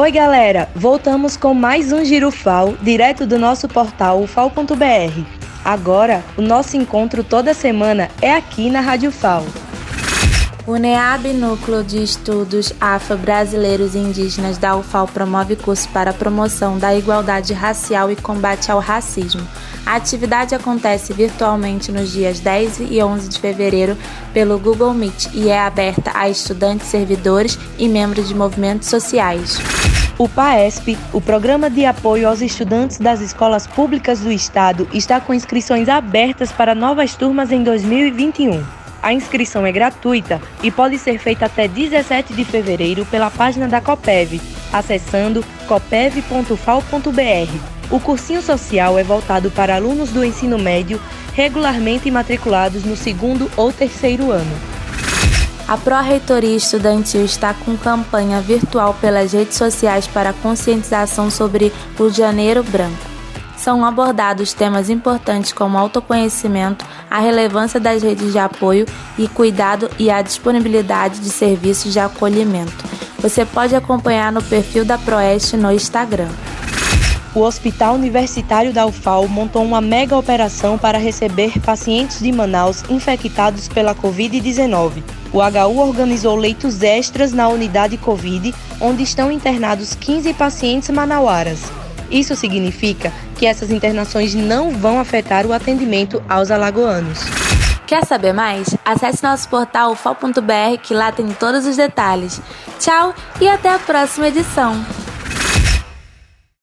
Oi, galera! Voltamos com mais um Giro FAO, direto do nosso portal ufal.br. Agora, o nosso encontro toda semana é aqui na Rádio FAO. O NEAB Núcleo de Estudos Afro-Brasileiros e Indígenas da UFAL promove curso para a promoção da igualdade racial e combate ao racismo. A atividade acontece virtualmente nos dias 10 e 11 de fevereiro pelo Google Meet e é aberta a estudantes, servidores e membros de movimentos sociais. O PAESP, o Programa de Apoio aos Estudantes das Escolas Públicas do Estado, está com inscrições abertas para novas turmas em 2021. A inscrição é gratuita e pode ser feita até 17 de fevereiro pela página da Copev, acessando copev.fal.br. O cursinho social é voltado para alunos do ensino médio regularmente matriculados no segundo ou terceiro ano. A Pró-Reitoria Estudantil está com campanha virtual pelas redes sociais para conscientização sobre o Janeiro Branco são abordados temas importantes como autoconhecimento, a relevância das redes de apoio e cuidado e a disponibilidade de serviços de acolhimento. Você pode acompanhar no perfil da Proeste no Instagram. O Hospital Universitário da UFAL montou uma mega operação para receber pacientes de Manaus infectados pela Covid-19. O HU organizou leitos extras na unidade Covid, onde estão internados 15 pacientes manauaras. Isso significa que essas internações não vão afetar o atendimento aos alagoanos. Quer saber mais? Acesse nosso portal ufal.br que lá tem todos os detalhes. Tchau e até a próxima edição!